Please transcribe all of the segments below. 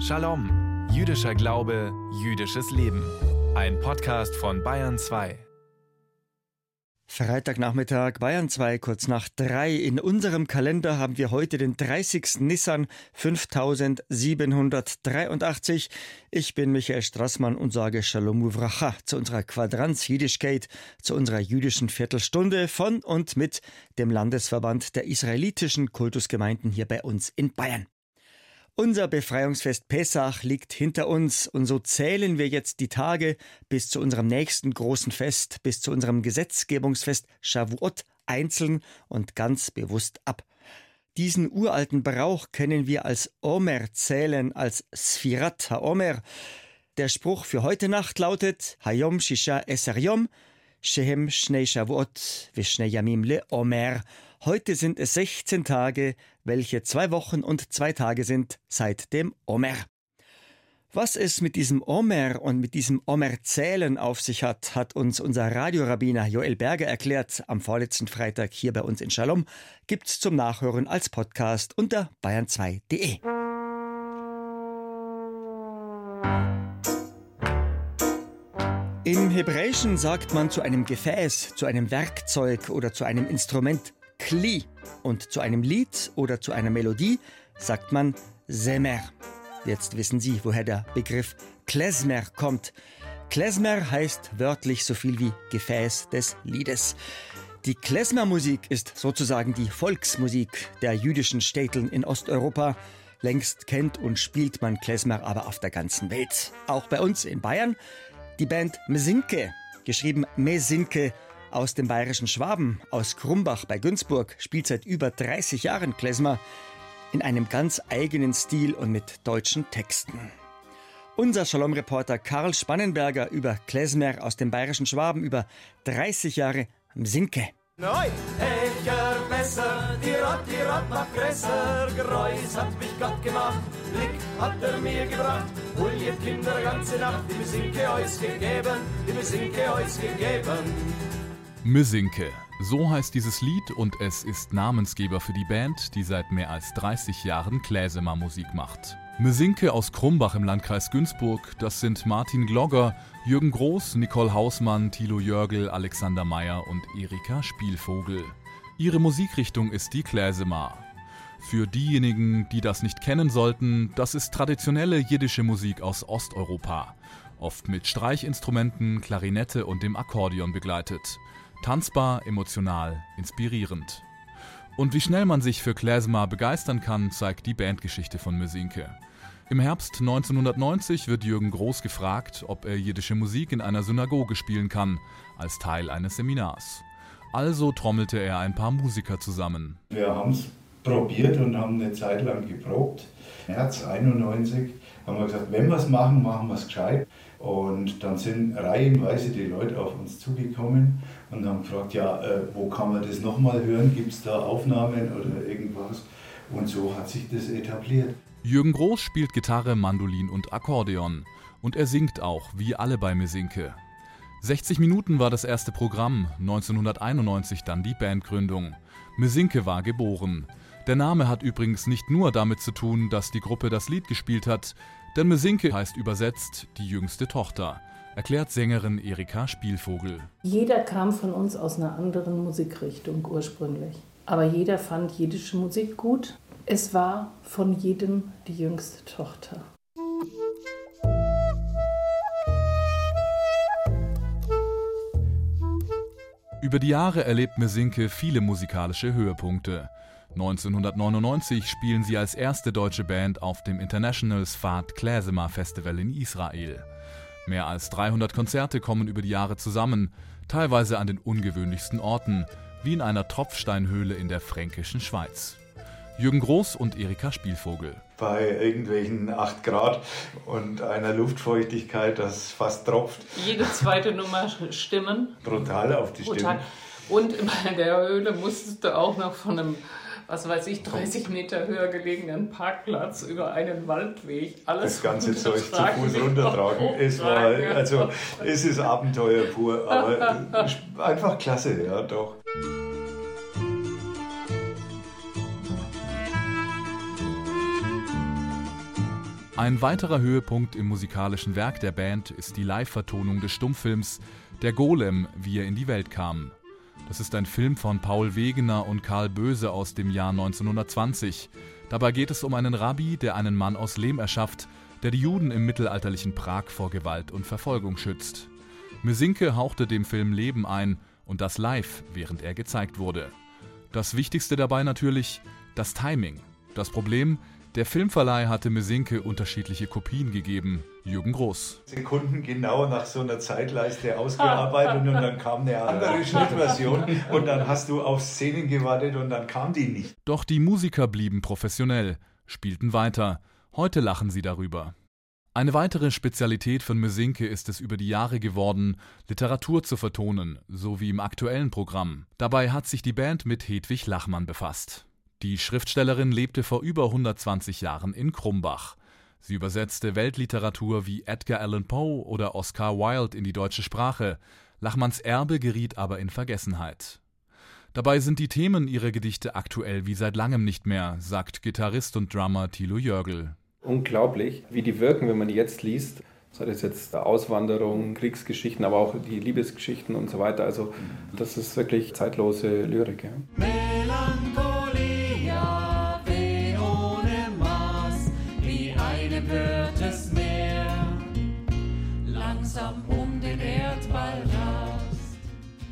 Shalom, jüdischer Glaube, jüdisches Leben. Ein Podcast von Bayern 2. Freitagnachmittag Bayern 2, kurz nach drei. In unserem Kalender haben wir heute den 30. Nissan 5783. Ich bin Michael Strassmann und sage Shalom Uvracha zu unserer Quadranz Jiddischkeit, zu unserer jüdischen Viertelstunde von und mit dem Landesverband der israelitischen Kultusgemeinden hier bei uns in Bayern. Unser Befreiungsfest Pessach liegt hinter uns und so zählen wir jetzt die Tage bis zu unserem nächsten großen Fest, bis zu unserem Gesetzgebungsfest Shavuot einzeln und ganz bewusst ab. Diesen uralten Brauch kennen wir als Omer zählen, als Sfirat HaOmer. Der Spruch für heute Nacht lautet Hayom Shisha Eser Shehem Shnei Shavuot, Vishnei Yamim Le Omer. Heute sind es 16 Tage, welche zwei Wochen und zwei Tage sind seit dem Omer. Was es mit diesem Omer und mit diesem Omer-Zählen auf sich hat, hat uns unser Radiorabbiner Joel Berger erklärt am vorletzten Freitag hier bei uns in Shalom. Gibt's zum Nachhören als Podcast unter bayern2.de. Im Hebräischen sagt man zu einem Gefäß, zu einem Werkzeug oder zu einem Instrument Kli. Und zu einem Lied oder zu einer Melodie sagt man Semer. Jetzt wissen Sie, woher der Begriff Klezmer kommt. Klezmer heißt wörtlich so viel wie Gefäß des Liedes. Die Klezmermusik ist sozusagen die Volksmusik der jüdischen Städten in Osteuropa. Längst kennt und spielt man Klezmer aber auf der ganzen Welt. Auch bei uns in Bayern. Die Band Mesinke, geschrieben Mesinke, aus dem bayerischen Schwaben, aus Krumbach bei Günzburg, spielt seit über 30 Jahren Klezmer in einem ganz eigenen Stil und mit deutschen Texten. Unser Shalom-Reporter Karl Spannenberger über Klezmer aus dem bayerischen Schwaben über 30 Jahre Sinke. Neu, Echer besser, die Rott, die Rott macht größer, Geräus hat mich Gott gemacht, Blick hat er mir gebracht, hol ihr Kinder ganze Nacht, die Besinke euch gegeben, die Besinke euch gegeben. Müsinke. So heißt dieses Lied und es ist Namensgeber für die Band, die seit mehr als 30 Jahren Kläsemer Musik macht. Müsinke aus Krumbach im Landkreis Günzburg, das sind Martin Glogger, Jürgen Groß, Nicole Hausmann, Thilo Jörgel, Alexander Meyer und Erika Spielvogel. Ihre Musikrichtung ist die Kläsemer. Für diejenigen, die das nicht kennen sollten, das ist traditionelle jiddische Musik aus Osteuropa, oft mit Streichinstrumenten, Klarinette und dem Akkordeon begleitet. Tanzbar, emotional, inspirierend. Und wie schnell man sich für Klezmer begeistern kann, zeigt die Bandgeschichte von Müsinke. Im Herbst 1990 wird Jürgen Groß gefragt, ob er jiddische Musik in einer Synagoge spielen kann, als Teil eines Seminars. Also trommelte er ein paar Musiker zusammen. Wir haben es probiert und haben eine Zeit lang geprobt. März 91 haben wir gesagt, wenn wir es machen, machen wir es gescheit. Und dann sind reihenweise die Leute auf uns zugekommen und haben gefragt, ja, äh, wo kann man das nochmal hören? Gibt es da Aufnahmen oder irgendwas? Und so hat sich das etabliert. Jürgen Groß spielt Gitarre, Mandolin und Akkordeon. Und er singt auch, wie alle bei Mesinke. 60 Minuten war das erste Programm, 1991 dann die Bandgründung. Mesinke war geboren. Der Name hat übrigens nicht nur damit zu tun, dass die Gruppe das Lied gespielt hat, denn Mesinke heißt übersetzt die jüngste Tochter, erklärt Sängerin Erika Spielvogel. Jeder kam von uns aus einer anderen Musikrichtung ursprünglich. Aber jeder fand jiddische Musik gut. Es war von jedem die jüngste Tochter. Über die Jahre erlebt Mesinke viele musikalische Höhepunkte. 1999 spielen sie als erste deutsche Band auf dem International Sfat Klezmer Festival in Israel. Mehr als 300 Konzerte kommen über die Jahre zusammen, teilweise an den ungewöhnlichsten Orten, wie in einer Tropfsteinhöhle in der fränkischen Schweiz. Jürgen Groß und Erika Spielvogel. Bei irgendwelchen 8 Grad und einer Luftfeuchtigkeit, das fast tropft. Jede zweite Nummer stimmen. Brutal auf die Stimme. Und in der Höhle musstest du auch noch von einem was weiß ich, 30 Meter höher gelegenen Parkplatz über einen Waldweg. Alles das ganze Zeug zu Fuß runtertragen. Es war, also, es ist Abenteuer pur, aber einfach klasse, ja, doch. Ein weiterer Höhepunkt im musikalischen Werk der Band ist die Live-Vertonung des Stummfilms Der Golem, wie er in die Welt kam. Das ist ein Film von Paul Wegener und Karl Böse aus dem Jahr 1920. Dabei geht es um einen Rabbi, der einen Mann aus Lehm erschafft, der die Juden im mittelalterlichen Prag vor Gewalt und Verfolgung schützt. Mesinke hauchte dem Film Leben ein und das live, während er gezeigt wurde. Das Wichtigste dabei natürlich das Timing. Das Problem, der Filmverleih hatte Mesinke unterschiedliche Kopien gegeben. Jürgen Groß. Sekunden genau nach so einer Zeitleiste ausgearbeitet und dann kam eine andere Schnittversion und dann hast du auf Szenen gewartet und dann kam die nicht. Doch die Musiker blieben professionell, spielten weiter. Heute lachen sie darüber. Eine weitere Spezialität von Mesinke ist es über die Jahre geworden, Literatur zu vertonen, so wie im aktuellen Programm. Dabei hat sich die Band mit Hedwig Lachmann befasst. Die Schriftstellerin lebte vor über 120 Jahren in Krumbach. Sie übersetzte Weltliteratur wie Edgar Allan Poe oder Oscar Wilde in die deutsche Sprache. Lachmanns Erbe geriet aber in Vergessenheit. Dabei sind die Themen ihrer Gedichte aktuell wie seit langem nicht mehr, sagt Gitarrist und Drummer Thilo Jörgel. Unglaublich, wie die wirken, wenn man die jetzt liest. Sei das jetzt Auswanderung, Kriegsgeschichten, aber auch die Liebesgeschichten und so weiter. Also das ist wirklich zeitlose Lyrik. Ja.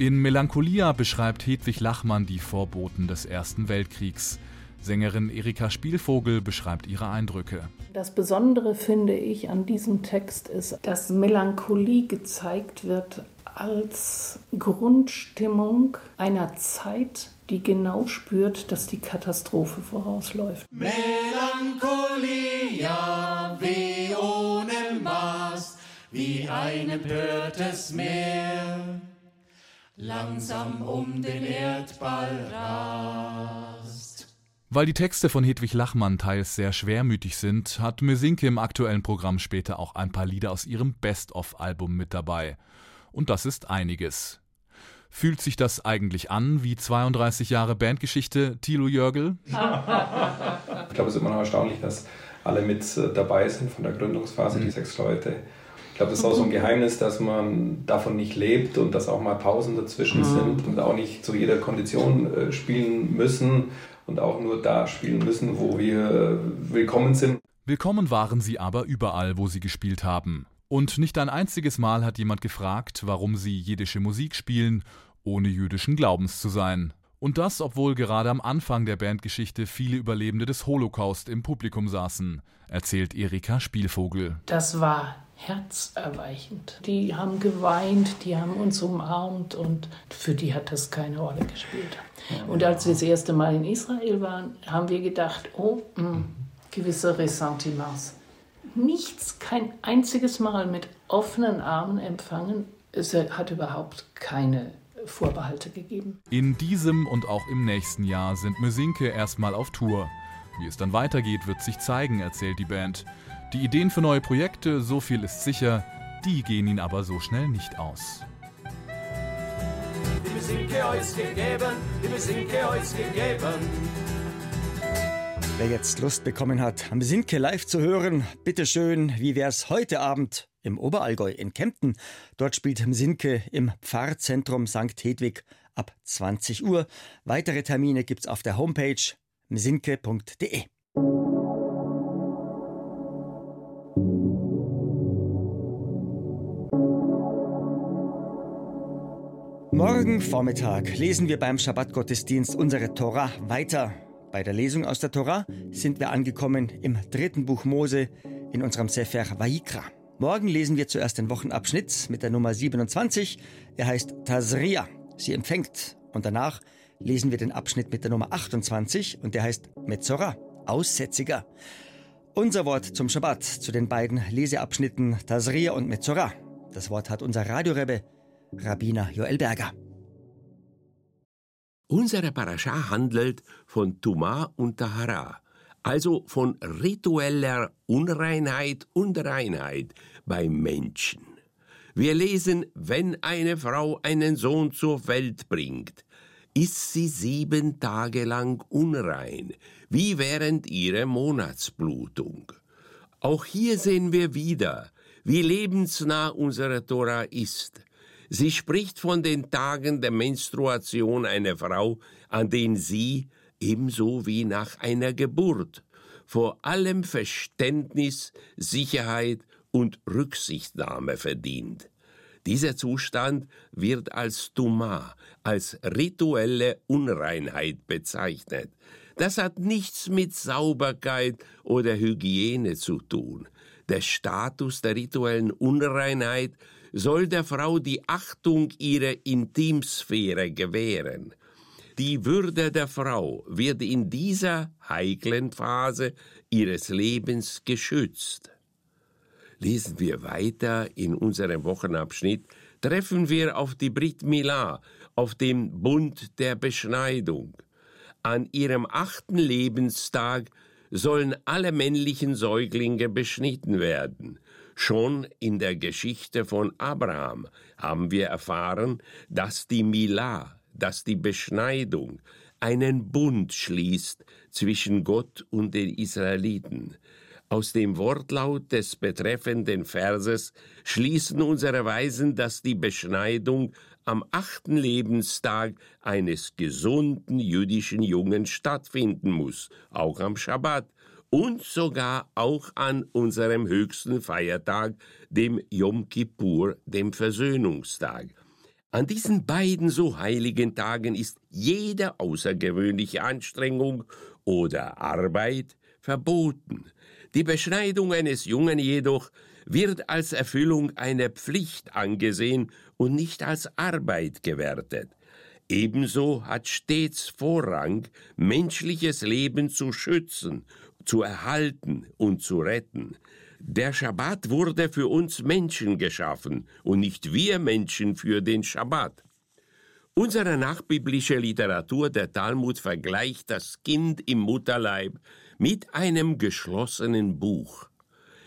In Melancholia beschreibt Hedwig Lachmann die Vorboten des Ersten Weltkriegs. Sängerin Erika Spielvogel beschreibt ihre Eindrücke. Das Besondere finde ich an diesem Text ist, dass Melancholie gezeigt wird als Grundstimmung einer Zeit, die genau spürt, dass die Katastrophe vorausläuft. Melancholia, wie ohne Maß, wie ein empörtes Meer langsam um den Erdball rast. Weil die Texte von Hedwig Lachmann teils sehr schwermütig sind, hat Mesinke im aktuellen Programm später auch ein paar Lieder aus ihrem Best-of-Album mit dabei. Und das ist einiges. Fühlt sich das eigentlich an wie 32 Jahre Bandgeschichte, Thilo Jörgel? ich glaube, es ist immer noch erstaunlich, dass alle mit äh, dabei sind von der Gründungsphase, mhm. die sechs Leute glaube, das ist auch so ein Geheimnis, dass man davon nicht lebt und dass auch mal Pausen dazwischen mhm. sind und auch nicht zu jeder Kondition äh, spielen müssen und auch nur da spielen müssen, wo wir willkommen sind. Willkommen waren sie aber überall, wo sie gespielt haben. Und nicht ein einziges Mal hat jemand gefragt, warum sie jiddische Musik spielen, ohne jüdischen Glaubens zu sein. Und das, obwohl gerade am Anfang der Bandgeschichte viele Überlebende des Holocaust im Publikum saßen, erzählt Erika Spielvogel. Das war herzerweichend. Die haben geweint, die haben uns umarmt und für die hat das keine Rolle gespielt. Und als wir das erste Mal in Israel waren, haben wir gedacht, oh, mh, hm, gewisse Ressentiments. Nichts, kein einziges Mal mit offenen Armen empfangen. Es hat überhaupt keine Vorbehalte gegeben. In diesem und auch im nächsten Jahr sind Mesinke erstmal auf Tour. Wie es dann weitergeht, wird sich zeigen, erzählt die Band. Die Ideen für neue Projekte, so viel ist sicher, die gehen ihn aber so schnell nicht aus. Die Besinke euch gegeben, die Besinke euch gegeben. Wer jetzt Lust bekommen hat, am Sinke live zu hören, bitteschön, wie wär's heute Abend im Oberallgäu in Kempten? Dort spielt Sinke im Pfarrzentrum St. Hedwig ab 20 Uhr. Weitere Termine gibt's auf der Homepage msinke.de. Morgen Vormittag lesen wir beim Schabbatgottesdienst unsere Tora weiter. Bei der Lesung aus der Tora sind wir angekommen im dritten Buch Mose in unserem Sefer Vayikra. Morgen lesen wir zuerst den Wochenabschnitt mit der Nummer 27. Er heißt Tazria, sie empfängt. Und danach lesen wir den Abschnitt mit der Nummer 28 und der heißt Metzora, Aussätziger. Unser Wort zum Schabbat zu den beiden Leseabschnitten Tazria und Metzora. Das Wort hat unser Radiorebbe Rabbiner Joel Berger. Unsere Parascha handelt von Tuma und Tahara, also von ritueller Unreinheit und Reinheit beim Menschen. Wir lesen, wenn eine Frau einen Sohn zur Welt bringt, ist sie sieben Tage lang unrein, wie während ihrer Monatsblutung. Auch hier sehen wir wieder, wie lebensnah unsere Tora ist. Sie spricht von den Tagen der Menstruation einer Frau, an denen sie, ebenso wie nach einer Geburt, vor allem Verständnis, Sicherheit und Rücksichtnahme verdient. Dieser Zustand wird als Tuma, als rituelle Unreinheit bezeichnet. Das hat nichts mit Sauberkeit oder Hygiene zu tun. Der Status der rituellen Unreinheit soll der Frau die Achtung ihrer Intimsphäre gewähren. Die Würde der Frau wird in dieser heiklen Phase ihres Lebens geschützt. Lesen wir weiter in unserem Wochenabschnitt, treffen wir auf die Brit Milah, auf dem Bund der Beschneidung. An ihrem achten Lebenstag sollen alle männlichen Säuglinge beschnitten werden. Schon in der Geschichte von Abraham haben wir erfahren, dass die Milah, dass die Beschneidung einen Bund schließt zwischen Gott und den Israeliten. Aus dem Wortlaut des betreffenden Verses schließen unsere Weisen, dass die Beschneidung am achten Lebenstag eines gesunden jüdischen Jungen stattfinden muss, auch am Schabbat und sogar auch an unserem höchsten Feiertag, dem Yom Kippur, dem Versöhnungstag. An diesen beiden so heiligen Tagen ist jede außergewöhnliche Anstrengung oder Arbeit verboten. Die Beschneidung eines Jungen jedoch wird als Erfüllung einer Pflicht angesehen und nicht als Arbeit gewertet. Ebenso hat stets Vorrang, menschliches Leben zu schützen, zu erhalten und zu retten. Der Schabbat wurde für uns Menschen geschaffen und nicht wir Menschen für den Schabbat. Unsere nachbiblische Literatur, der Talmud, vergleicht das Kind im Mutterleib mit einem geschlossenen Buch.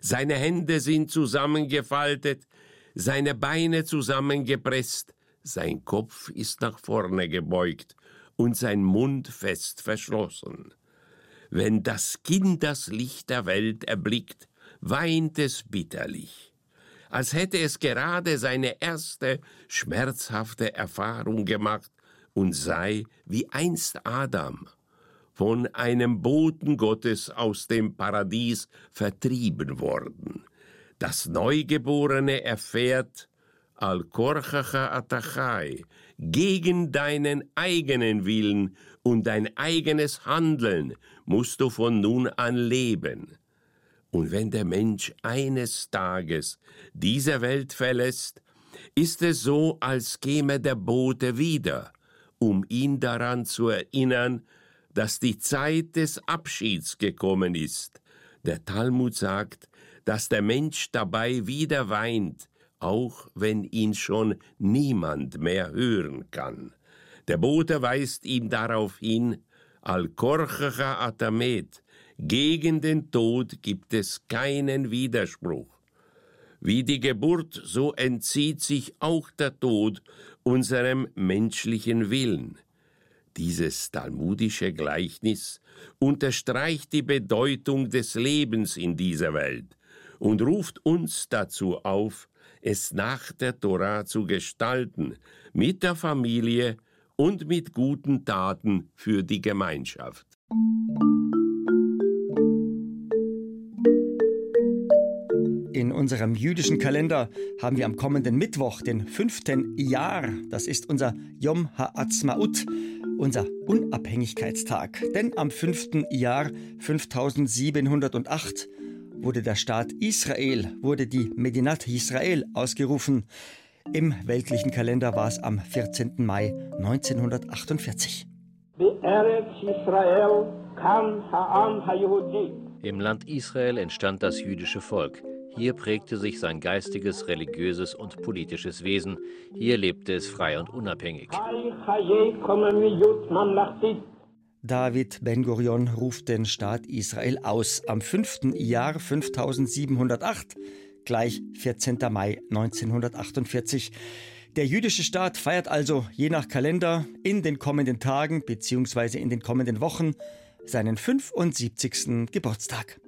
Seine Hände sind zusammengefaltet, seine Beine zusammengepresst, sein Kopf ist nach vorne gebeugt und sein Mund fest verschlossen. Wenn das Kind das Licht der Welt erblickt, weint es bitterlich, als hätte es gerade seine erste schmerzhafte Erfahrung gemacht und sei wie einst Adam von einem Boten Gottes aus dem Paradies vertrieben worden. Das Neugeborene erfährt, al korchacha atachai, gegen deinen eigenen Willen und dein eigenes Handeln musst du von nun an leben. Und wenn der Mensch eines Tages diese Welt verlässt, ist es so, als käme der Bote wieder, um ihn daran zu erinnern, dass die Zeit des Abschieds gekommen ist. Der Talmud sagt, dass der Mensch dabei wieder weint, auch wenn ihn schon niemand mehr hören kann. Der Bote weist ihm darauf hin, al korchecha atamet, gegen den Tod gibt es keinen Widerspruch. Wie die Geburt, so entzieht sich auch der Tod unserem menschlichen Willen. Dieses talmudische Gleichnis unterstreicht die Bedeutung des Lebens in dieser Welt und ruft uns dazu auf, es nach der Tora zu gestalten, mit der Familie und mit guten Taten für die Gemeinschaft. Unserem jüdischen Kalender haben wir am kommenden Mittwoch, den 5. Jahr, das ist unser Yom HaAtzmaut, unser Unabhängigkeitstag. Denn am 5. Jahr 5708 wurde der Staat Israel, wurde die Medinat Israel ausgerufen. Im weltlichen Kalender war es am 14. Mai 1948. Im Land Israel entstand das jüdische Volk. Hier prägte sich sein geistiges, religiöses und politisches Wesen. Hier lebte es frei und unabhängig. David Ben-Gurion ruft den Staat Israel aus am 5. Jahr 5708, gleich 14. Mai 1948. Der jüdische Staat feiert also je nach Kalender in den kommenden Tagen bzw. in den kommenden Wochen seinen 75. Geburtstag.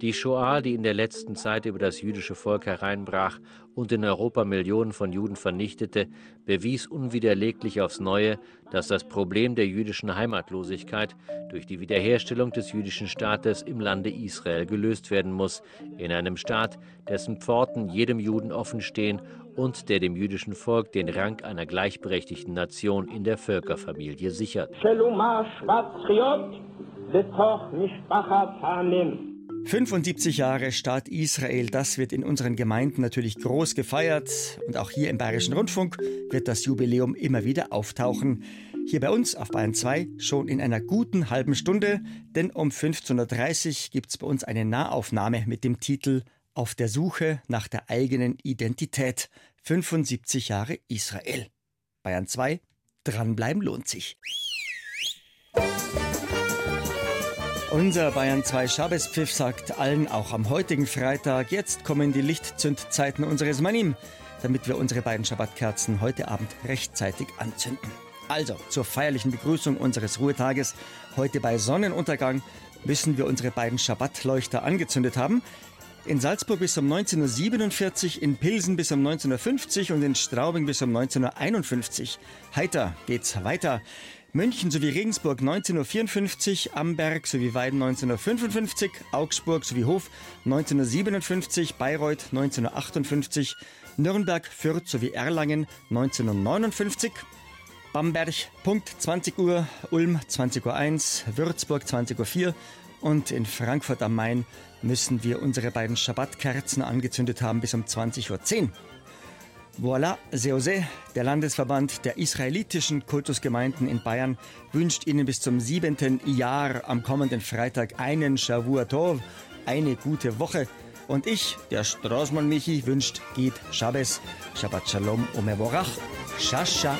Die Shoah, die in der letzten Zeit über das jüdische Volk hereinbrach und in Europa Millionen von Juden vernichtete, bewies unwiderleglich aufs Neue, dass das Problem der jüdischen Heimatlosigkeit durch die Wiederherstellung des jüdischen Staates im Lande Israel gelöst werden muss, in einem Staat, dessen Pforten jedem Juden offen stehen und der dem jüdischen Volk den Rang einer gleichberechtigten Nation in der Völkerfamilie sichert. 75 Jahre Staat Israel, das wird in unseren Gemeinden natürlich groß gefeiert und auch hier im Bayerischen Rundfunk wird das Jubiläum immer wieder auftauchen. Hier bei uns auf Bayern 2 schon in einer guten halben Stunde, denn um 15.30 Uhr gibt es bei uns eine Nahaufnahme mit dem Titel Auf der Suche nach der eigenen Identität. 75 Jahre Israel. Bayern 2, dranbleiben lohnt sich. Unser Bayern 2 Schabespfiff sagt allen auch am heutigen Freitag, jetzt kommen die Lichtzündzeiten unseres Manim, damit wir unsere beiden Schabbatkerzen heute Abend rechtzeitig anzünden. Also, zur feierlichen Begrüßung unseres Ruhetages, heute bei Sonnenuntergang, müssen wir unsere beiden Schabbatleuchter angezündet haben. In Salzburg bis um 1947, in Pilsen bis um 1950 und in Straubing bis um 1951. Heiter geht's weiter. München sowie Regensburg 1954, Amberg sowie Weiden 1955, Augsburg sowie Hof 1957, Bayreuth 1958, Nürnberg, Fürth sowie Erlangen 1959, Bamberg Punkt 20 Uhr, Ulm 20 Uhr 1, Würzburg 20 Uhr 4 und in Frankfurt am Main müssen wir unsere beiden Schabbatkerzen angezündet haben bis um 20.10 Uhr. Voilà, Seose, der Landesverband der israelitischen Kultusgemeinden in Bayern, wünscht Ihnen bis zum siebenten Jahr am kommenden Freitag einen Shavua Tov, eine gute Woche. Und ich, der Straßmann Michi, wünscht Git Shabbos, Shabbat Shalom Omevorach, Shasha.